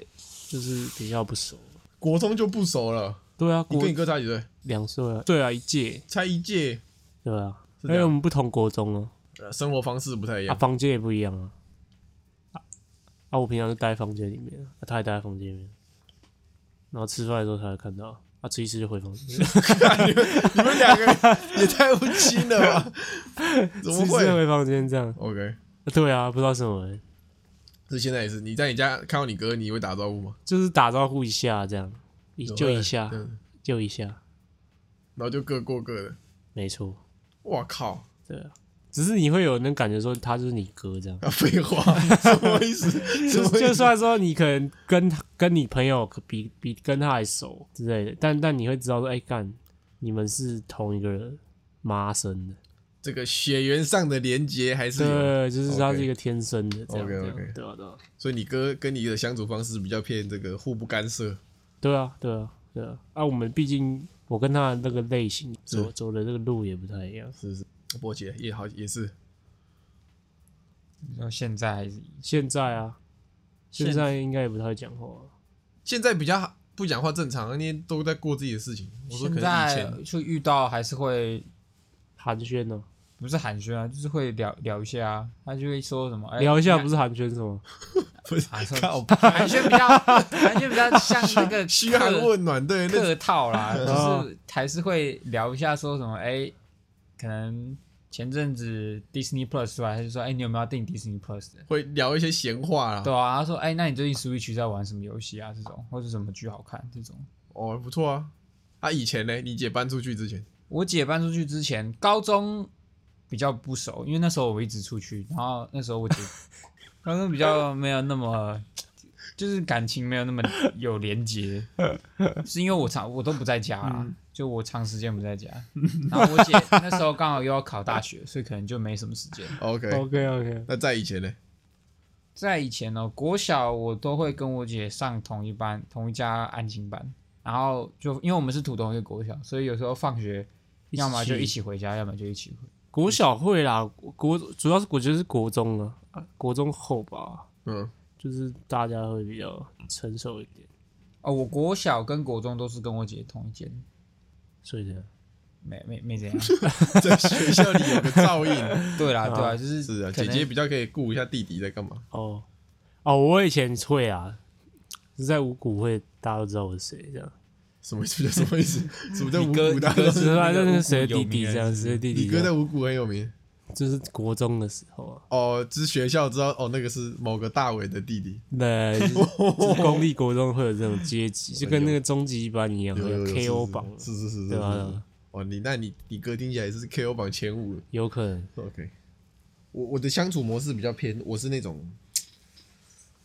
就是比较不熟。国中就不熟了，对啊，国你跟你哥差几岁？两岁啊，对啊，一届，差一届，对啊，因是这样为我们不同国中哦，呃生活方式不太一啊，样。房间也不一样啊。啊，啊我平常就待在房间里面，啊、他也待在房间里面，然后吃饭的时候才会看到，啊，吃一吃就回房间，你们两个也太不亲了吧？怎么会回房间这样。？OK，对啊，不知道什么欸，是现在也是。你在你家看到你哥，你会打招呼吗？就是打招呼一下这样，一就一下，嗯就一下，然后就各过各的。没错，我靠！对啊。只是你会有那感觉说他就是你哥这样，啊，废话，什么意思？就么意思就算说你可能跟跟你朋友比比跟他还熟之类的，但但你会知道说，哎、干，你们是同一个人妈生的，这个血缘上的连接还是就是他是一个天生的这样这样对啊对啊。所以你哥跟你的相处方式比较偏这个互不干涉。对啊对啊对啊，啊，我们毕竟我跟他那个类型走走的这个路也不太一样，是是，波姐也好也是，你说现在还是？现在啊，现现在。应该也不太讲话。了，现在比较不讲话正常，那些都在过自己的事情。我说可以在前就遇到还是会寒暄呢，不是寒暄啊，就是会聊聊一下啊，他就会说什么，哎聊一下不是是寒暄什么？不是寒暄寒暄比较寒暄比较像那个嘘寒问暖，对，那客套啦，哦 就是还是会聊一下说什么，哎，可能前阵子 Disney Plus 出来，他就说，哎，你有没有订 Disney Plus？会聊一些闲话啦。对啊，他说，哎，那你最近 Switch 在玩什么游戏啊？这种或者什么剧好看这种。哦，不错啊。啊，以前呢，你姐搬出去之前，我姐搬出去之前，高中比较不熟，因为那时候我一直出去，然后那时候我姐 反正比较没有那么，就是感情没有那么有连接，是因为我长我都不在家啦，就我长时间不在家，然后我姐那时候刚好又要考大学，所以可能就没什么时间。OK，OK OK，那在以前呢？在以前呢，国小我都会跟我姐上同一班、同一家安亲班，然后就因为我们是土同一个国小，所以有时候放学要么就一起回家，要么就一起回。国小会啦，国主要是我觉得是国中啊，啊国中后吧，嗯，就是大家会比较成熟一点，哦，我国小跟国中都是跟我姐同一间，所以这样。没没没怎样。在学校里有个照应。对啦，对啊啊，就是是啊，姐姐比较可以顾一下弟弟在干嘛。哦哦，我以前会啊，是在五谷会，大家都知道我是谁这样。什么意思？什么意思？什么叫五谷大你哥只是谁弟弟这样，是谁弟弟你？哥在五谷很有名就是国中的时候啊，哦，只是学校知道哦，那个是某个大伟的弟弟。对，就是就是公立国中会有这种阶级，就跟那个终极班一样，KO 榜，是是是是，对哦，你那你你哥听起来是 KO 榜前五了。有可能 OK，我我的相处模式比较偏，我是那种，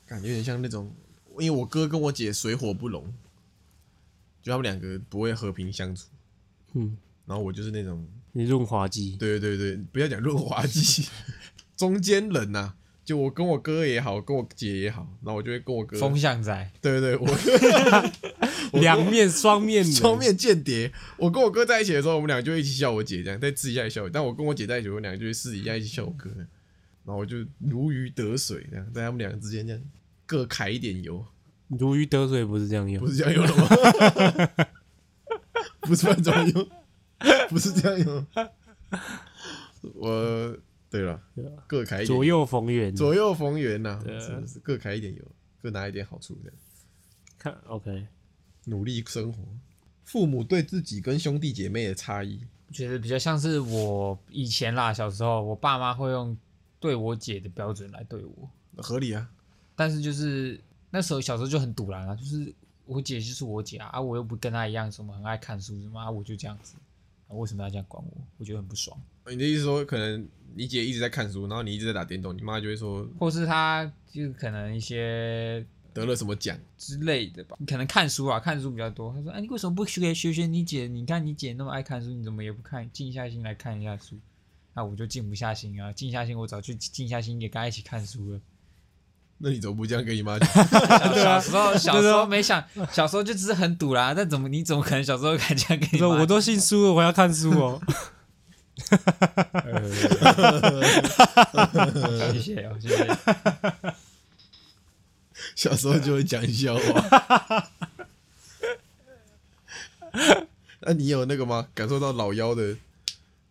感觉有点像那种，因为我哥跟我姐水火不容，就他们两个不会和平相处。嗯，然后我就是那种，你润滑剂，对对对，不要讲润滑剂，中间人呐、就我跟我哥也好，跟我姐也好，然后我就会跟我哥，风向仔，对对对，我 我两面双面双面间谍。我跟我哥在一起的时候，我们俩就会一起笑我姐，这样在私底下笑我。但我跟我姐在一起，我们俩就会私底下一起笑我哥，然后我就如鱼得水，这样在他们两个之间这样各揩一点油，如鱼得水不是这样用不，是这样用的吗？不是乱怎么用？不是这样用。我对了，各开一点左右逢源。左右逢源呐、对啊是是各开一点油，各拿一点好处，的看 OK，努力生活。父母对自己跟兄弟姐妹的差异，觉得比较像是我以前啦，小时候我爸妈会用对我姐的标准来对我，合理啊。但是就是那时候小时候就很堵然啊，就是我姐就是我姐啊，啊我又不跟她一样什么很爱看书什么啊，我就这样子，啊为什么要这样管我？我觉得很不爽。你的意思说，可能你姐一直在看书，然后你一直在打电动，你妈就会说或是她就可能一些得得了什么奖？之类的吧。你可能看书啊，看书比较多。她说：“哎，你为什么不学学学你姐？你看你姐那么爱看书，你怎么也不看，静下心来看一下书？”那我就静不下心啊，静下心我早去静下心也跟她一起看书了。那你怎么不这样跟你妈讲？小时候小时候没想，小时候就只是很赌啦。但怎么你怎么可能小时候敢这样跟你妈？说我都姓苏了，我要看书哦。谢谢哦，谢谢。小时候就会讲笑话。那你有那个吗？感受到老妖的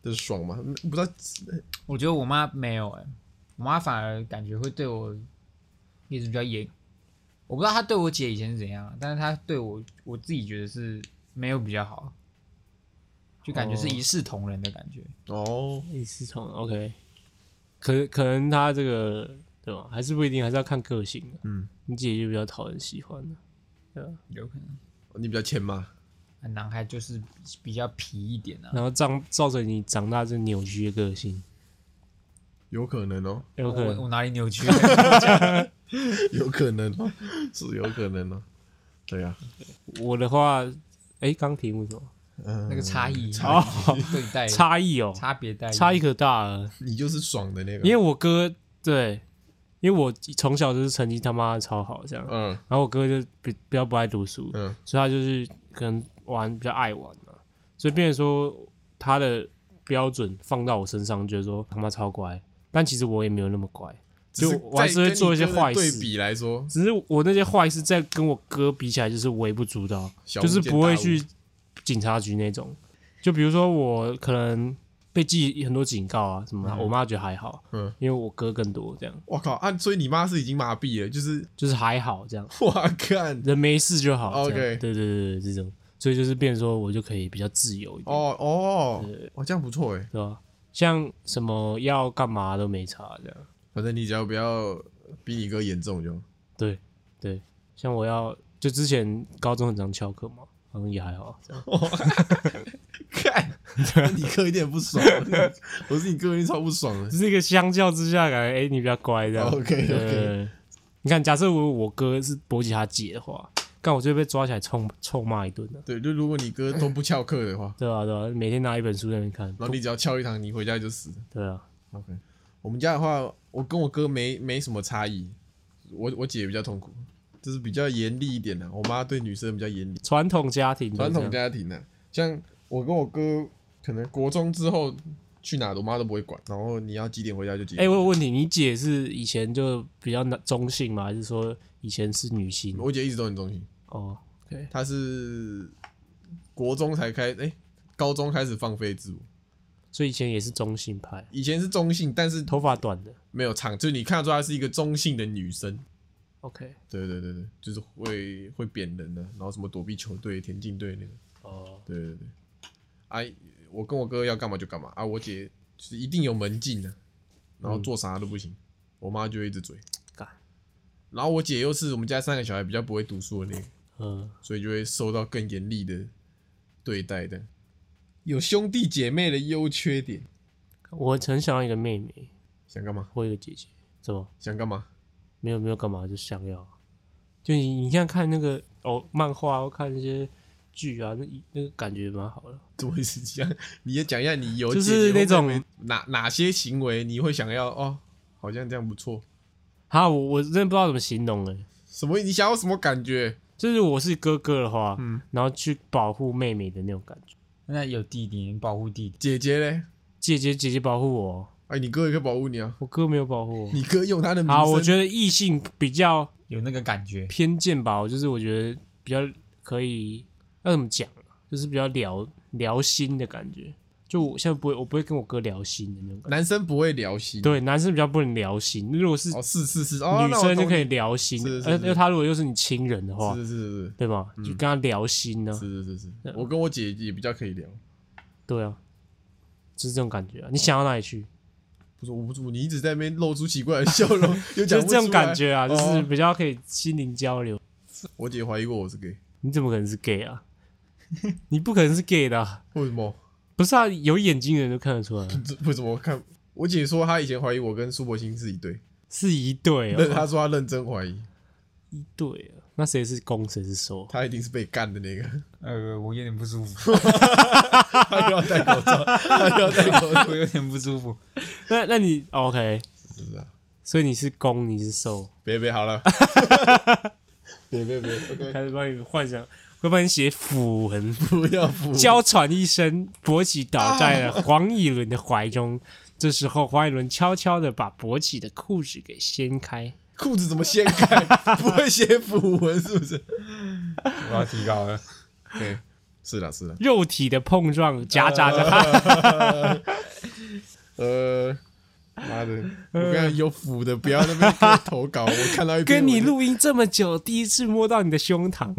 的爽吗？不知道，我觉得我妈没有哎、我妈反而感觉会对我一直比较严。我不知道他对我姐以前是怎样，但是他对我，我自己觉得是没有比较好，就感觉是一视同仁的感觉。哦，一视同仁，OK。可可能他这个对吧？还是不一定，还是要看个性的。嗯，你姐就比较讨人喜欢的，对吧？有可能，你比较欠骂，啊男孩就是比较皮一点啊。然后造造成你长大这扭曲的个性，有可能哦，有可能我我哪里扭曲了？有可能哦，是有可能哦。对啊，我的话，哎，刚题目是什么？嗯，那个差异，哦，对待 差异哦，差别待遇，差异可大了。你就是爽的那个，因为我哥对，因为我从小就是成绩他妈的超好这样，嗯然后我哥就比比较不爱读书，嗯所以他就是可能玩比较爱玩嘛，所以变成说他的标准放到我身上，觉得说他妈超乖，但其实我也没有那么乖，就我还是会做一些坏事对比来说，只是我那些坏事在跟我哥比起来就是微不足道，就是不会去警察局那种。就比如说我可能被记很多警告啊什么我妈觉得还好，嗯，因为我哥更多这样，我靠啊！所以你妈是已经麻痹了，就是就是还好这样，我看人没事就好。OK 对对对对，这种，所以就是变成说我就可以比较自由一点，哦哦，哦这样不错哎，是吧？像什么要干嘛都没差这样。反正你只要不要比你哥严重就好。对对，像我要就之前高中很常翘课嘛，好像也还好这样。看，你哥一点不爽，我是你哥一定超不爽的只。是一个相较之下，感觉哎、你比较乖这样。OK，OK 对你看，假设我我哥是波吉他姐的话，干我就会被抓起来臭臭骂一顿的，对，就如果你哥都不翘课的话，对啊、对啊、每天拿一本书在那边看，然后你只要翘一堂，你回家就死。对啊，OK，我们家的话，我跟我哥没没什么差异，我我姐比较痛苦，就是比较严厉一点的。我妈对女生比较严厉，传统家庭传统家庭呢、像我跟我哥，可能国中之后去哪，我妈都不会管，然后你要几点回家就几点哎、点。我有问题，你姐是以前就比较男中性吗？还是说以前是女性？我姐一直都很中性，哦，OK，她是国中才开，哎、高中开始放飞自我，所以以前也是中性派，以前是中性，但是头发短的。没有长，就是你看得出她是一个中性的女生。，OK，对对对对，就是会会扁人的，然后什么躲避球队、田径队那个。哦，对对对，哎、我跟我哥要干嘛就干嘛。啊，我姐就是一定有门禁的，然后做啥都不行，我妈就一直嘴。干。然后我姐又是我们家三个小孩比较不会读书的那个，嗯，所以就会受到更严厉的对待的。有兄弟姐妹的优缺点，我很想要一个妹妹想干嘛？或一个姐姐，怎么？想干嘛？没有没有干嘛，就想要。就你你现在看那个哦漫画或看那些剧啊，那那个感觉蛮好的。怎么会是这样？你也讲一下，你有就是那种哪哪些行为你会想要哦？好像这样不错。哈，我我真的不知道怎么形容哎。什么？你想要什么感觉？就是我是哥哥的话，嗯然后去保护妹妹的那种感觉。那有弟弟，你保护弟弟，姐姐嘞？姐姐姐姐保护我，哎，你哥也可以保护你啊。我哥没有保护我。你哥用他的名好，声，我觉得异性比较有那个感觉。偏见吧，我就是我觉得比较可以要怎么讲啊，就是比较聊聊心的感觉。就我现在不会，我不会跟我哥聊心的那种感觉。男生不会聊心。对，男生比较不能聊心。如果是哦，是是是，哦，女生就可以聊心是，是是而而他如果又是你亲人的话，是是是对吧？就跟他聊心呢、是是是是是，我跟我姐也比较可以聊。对啊，就是这种感觉啊。你想到哪里去？不是，我不住，你一直在那边露出奇怪的笑容，就是这种感。觉啊，就是哦比较可以心灵交流。我姐怀疑过我是 gay，你怎么可能是 gay 啊？你不可能是 gay 的啊、为什么？不是啊？有眼睛的人都看得出来啊，这为什么？我看我姐说她以前怀疑我跟苏柏兴是一对，是一对认哦。她说她认真怀疑。一对啊，那谁是攻谁是受？他一定是被干的那个，呃，我有点不舒服，他又要戴口罩，他又要戴口罩，我有点不舒服。那那你 OK，是不是啊？所以你是攻，你是受，别别好了，别别别，OK，开始帮你幻想，会帮你写符文，不要扶，娇喘一声，勃起倒在了黄以伦的怀中。这时候，黄以伦悄悄的把勃起的裤子给掀开，裤子怎么掀开？不会写符文是不是？我要提高了，对，是的，是的，肉体的碰撞夹杂着他。呃，妈的，我刚才有福的，不要那边投稿，我看到一篇跟你录音这么久，第一次摸到你的胸膛，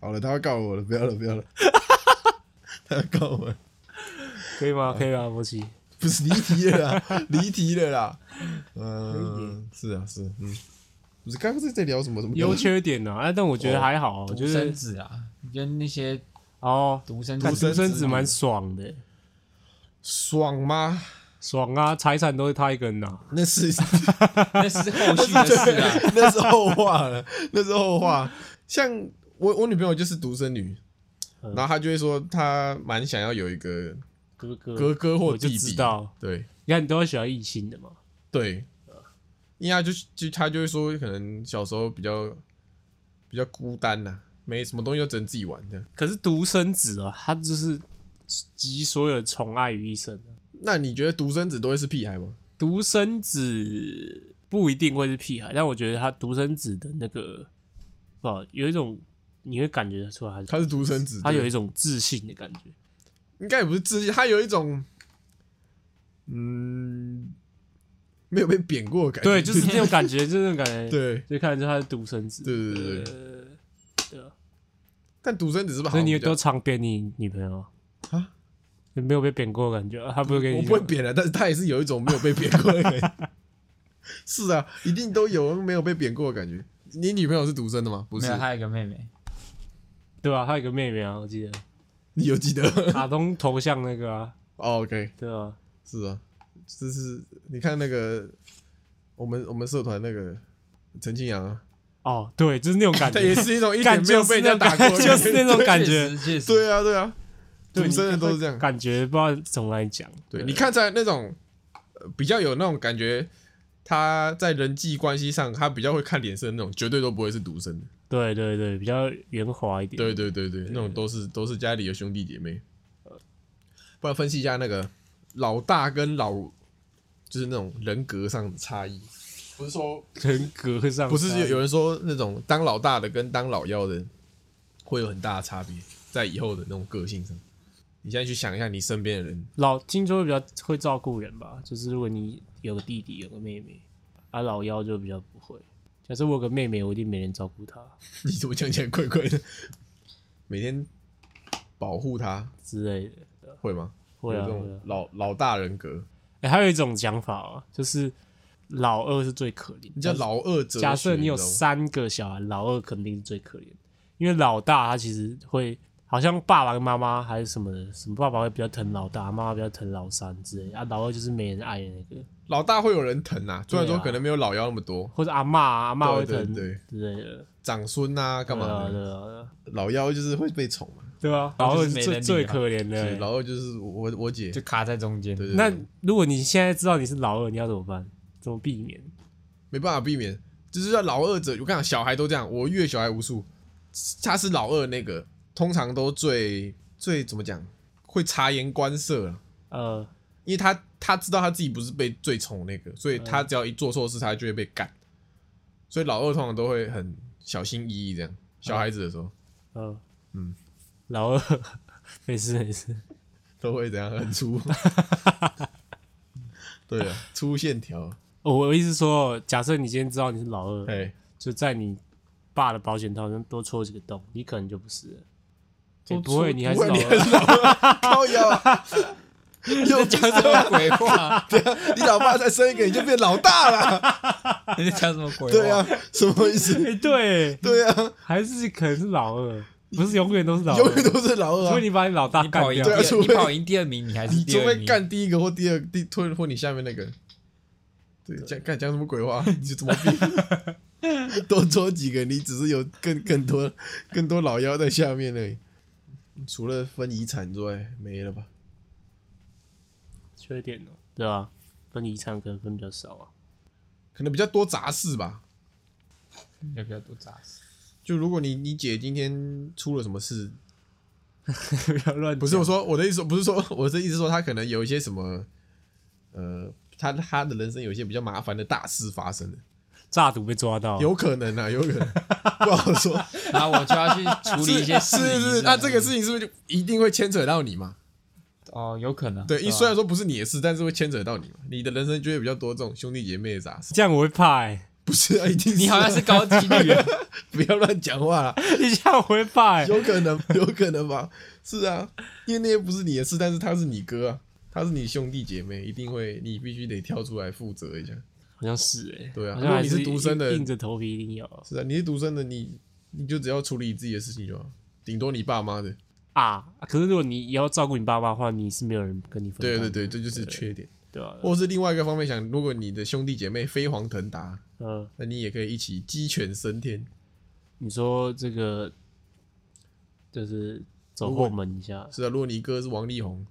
好了，他要告我了，不要了，不要了，他要告我，可以吗？可以吗？莫奇，不是离题了啦，离题了啦，嗯，是啊，是，嗯，不是刚刚是在聊什么什么优缺点呢？啊，但我觉得还好，我觉独生得子啊，跟那些哦，独生独生子蛮爽的，爽吗？爽啊！财产都是他一个人拿，那是 那是后续的事啊。那是后话了，那是后话。像我我女朋友就是独生女，嗯然后她就会说她蛮想要有一个哥哥哥哥或弟弟，知道，对你看你都会喜欢异性的嘛，对，因为她就就她就会说，可能小时候比较比较孤单呐、没什么东西都只能自己玩的。可是独生子啊，他就是集所有的宠爱于一身啊那你觉得独生子都会是屁孩吗？独生子不一定会是屁孩，但我觉得他独生子的那个，不好，有一种你会感觉出来他是他是独生子，他有一种自信的感觉。应该也不是自信，他有一种嗯没有被贬过的感觉。对，就是那种感觉，就是那种感觉。，对就看得出他是独生子。对对对对。呃，对啊，但独生子是不是好所以你像比较都常扁你女朋友啊？你没有被贬过的感觉啊？他不会给你我不会贬的，但是他也是有一种没有被贬过的感觉。是啊，一定都有没有被贬过的感觉。你女朋友是独生的吗？不是她有，，他有一个妹妹，对吧、她有个妹妹啊，我记得你有记得、卡通头像那个啊，哦、？OK，对啊、是啊，就是你看那个我们我们社团那个陈庆阳啊，哦，对，就是那种感他 也，是一种一感点没有被人家打过 就是那种感觉对啊对啊，对独生的都是这样。感觉不知道怎么来讲。对，你看在那种呃比较有那种感觉，他在人际关系上他比较会看脸色的那种，绝对都不会是独生的。对对对，比较圆滑一点。对对对对，那种都是都是家里的兄弟姐妹。不然分析一下那个老大跟老，就是那种人格上的差异。不是说人格上不是有有人说那种当老大的跟当老幺的会有很大的差别，在以后的那种个性上。你现在去想一下你身边的人，老听说会比较会照顾人吧，就是如果你有个弟弟有个妹妹，啊老幺就比较不会。假设我有个妹妹，我一定没人照顾她 你怎么讲起来怪怪的？每天保护她之类的。会吗？会啊有这会啊种。老老大人格，哎、还有一种讲法啊，就是老二是最可怜。你叫老二哲学。假设你有知道吗三个小孩，老二肯定是最可怜，因为老大他其实会好像爸爸跟妈妈还是什么的，什么爸爸会比较疼老大，妈妈比较疼老三之类的啊，老二就是没人爱的那个，老大会有人疼啊，虽然说可能没有老幺那么多，或者阿妈啊阿妈会疼对对对之类的，长孙啊干嘛的？对啊对啊老幺就是会被宠嘛，对啊，然后老二最最可怜的。老二就是我我姐，就卡在中间。对对，对那如果你现在知道你是老二，你要怎么办？怎么避免？没办法避免，就是要老二者。我跟你讲，小孩都这样，我越小孩无数，他是老二那个，通常都最最怎么讲，会察言观色啊，呃，因为他他知道他自己不是被最宠那个，所以他只要一做错事，他就会被干。所以老二通常都会很小心翼翼这样，小孩子的时候。呃，嗯，老二，没事没事，都会怎样很粗。对啊，粗线条，我我意思说，假设你今天知道你是老二，哎，就在你爸的保险套上多戳几个洞，你可能就不是了。都欸不会，你还 是老二。又讲什么鬼话？你老爸再生一个，你就变老大了。你在讲什么鬼话？对啊，什么意思？哎，对，对啊，还是可能是老二，不是永远都是老二，永远都是老二啊。除非你把你老大你干掉跑赢第。二，对啊除非你跑赢第二名，你还是你除非。干第一个或第二第或或你下面那个，对，讲干讲什么鬼话？你怎么比？多抽几个，你只是有更更多更多老妖在下面而已。除了分遗产之外，没了吧？缺点哦，对啊，分遗产可能分比较少啊。可能比较多杂事吧。要比较多杂事。就如果你你姐今天出了什么事，不要乱不是我说我的意思，不是说我的意思说她可能有一些什么，呃，她她的人生有一些比较麻烦的大事发生了，诈赌被抓到，有可能啊，有可能 不好说。然后我就要去处理一些事是是是，那这个事情是不是就一定会牵扯到你嘛？哦，有可能。对，一虽然说不是你的事，但是会牵扯到你嘛。你的人生就会比较多这种兄弟姐妹的杂事，这样我会怕哎、不是啊？一定你好像是高级女人，不要乱讲话啦，你这样我会怕哎、有可能，有可能吧？是啊，因为那些不是你的事，但是他是你哥啊，他是你兄弟姐妹，一定会，你必须得跳出来负责一下。好像是哎、对啊如果你好像还是是独生的硬硬着头皮一定要是啊，你是独生的，你你就只要处理你自己的事情就好，顶多你爸妈的。啊。可是如果你要照顾你爸妈的话，你是没有人跟你分担的。对对对，这就是缺点。对啊，或是另外一个方面想，如果你的兄弟姐妹飞黄腾达，嗯，那你也可以一起鸡犬升天。你说这个就是走后门一下，是啊，如果你哥是王力宏，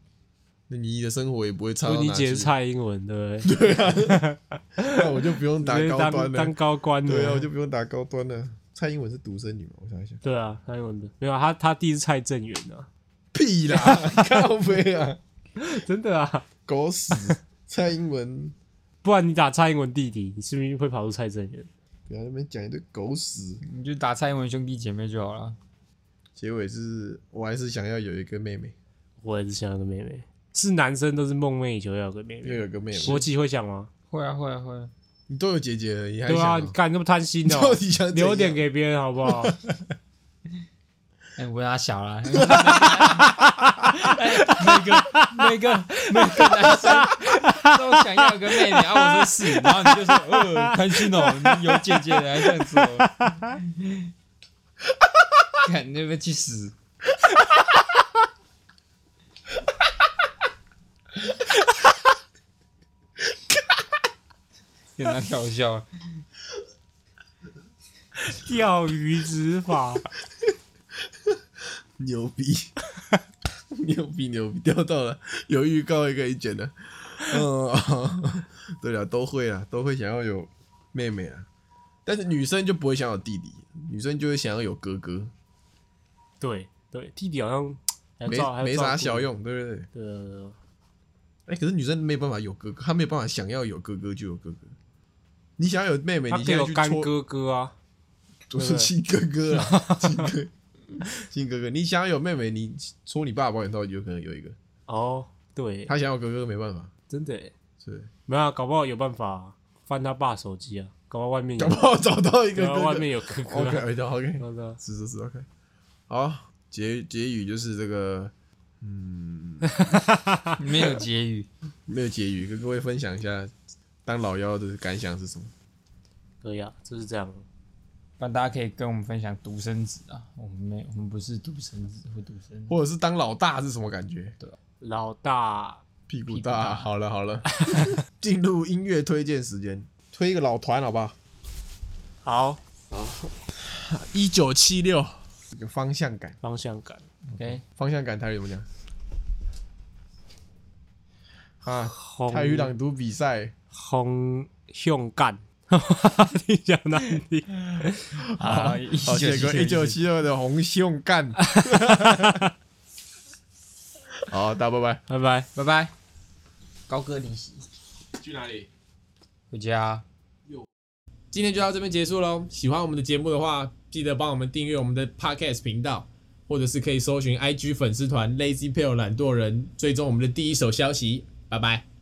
那你的生活也不会差如果你到哪去。姐是蔡英文，对不对？对啊 那我就不用打高端了当当。高官了。对啊，我就不用打高端了。蔡英文是独生女嘛？我想一想，对啊，蔡英文的没有啊他他弟是蔡正元啊，屁啦，靠背啊，真的啊。狗屎！蔡英文，不然你打蔡英文弟弟，你是不是会跑出蔡正元？不要在那边讲一堆狗屎。你就打蔡英文兄弟姐妹就好了。结尾是我还是想要有一个妹妹，我也是想要个妹妹，是男生都是梦寐以求要有个妹又妹。有个妹妹。国际会想吗？会啊会啊会啊，你都有姐姐了，你还对啊，想哦？你干那么贪心的哦，底想留点样给别人好不好？哎，我他小了。哎每个每个每个男生都想要有个妹妹，啊，我说是，然后你就说，呃，开心哦，你有姐姐了，还这样子哦。看，你要不要去死？有点搞笑，钓鱼执法，牛逼，牛逼牛逼，钓到了，有预告也可以剪的。嗯，对了，都会啊，都会想要有妹妹啊，但是女生就不会想要有弟弟，女生就会想要有哥哥，对对，弟弟好像没没啥小。用，对不对？对哎、可是女生没有办法有哥哥，她没有办法想要有哥哥就有哥哥。你想要有妹妹，你可以去戳，哥哥啊，不是亲哥哥啊，亲哥，亲哥哥。你想要有妹妹，你戳你爸保险套有可能有一个，哦，对，他想要有哥哥没办法，真的。耶是，没有啊，搞不好有办法翻他爸手机啊，搞不好外面有搞不，好找到一个。外面有哥哥 OK 啊，OK OK，对啊是是是 OK。好，结结语就是这个，没有结语。没有结语，跟各位分享一下当老妖的感想是什么？可以啊，就是这样。那大家可以跟我们分享独生子啊，我们没，我们不是独生子，会独生。或者是当老大是什么感觉？对老大，屁股大大。好了好了，进入音乐推荐时间，推一个老团好不好？好一九七六，这个方向感，方向感，OK，方向感台语怎么讲？啊，红台语朗读比赛，红向干，听起来难听。啊，好，写个一九七二的红胸干。好，大家拜拜。拜拜。拜拜。高歌离席，去哪里？回家。今天就到这边结束喽。喜欢我们的节目的话，记得帮我们订阅我们的 Podcast 频道，或者是可以搜寻 IG 粉丝团 Lazy p a l e 懒惰人，追踪我们的第一手消息。拜拜。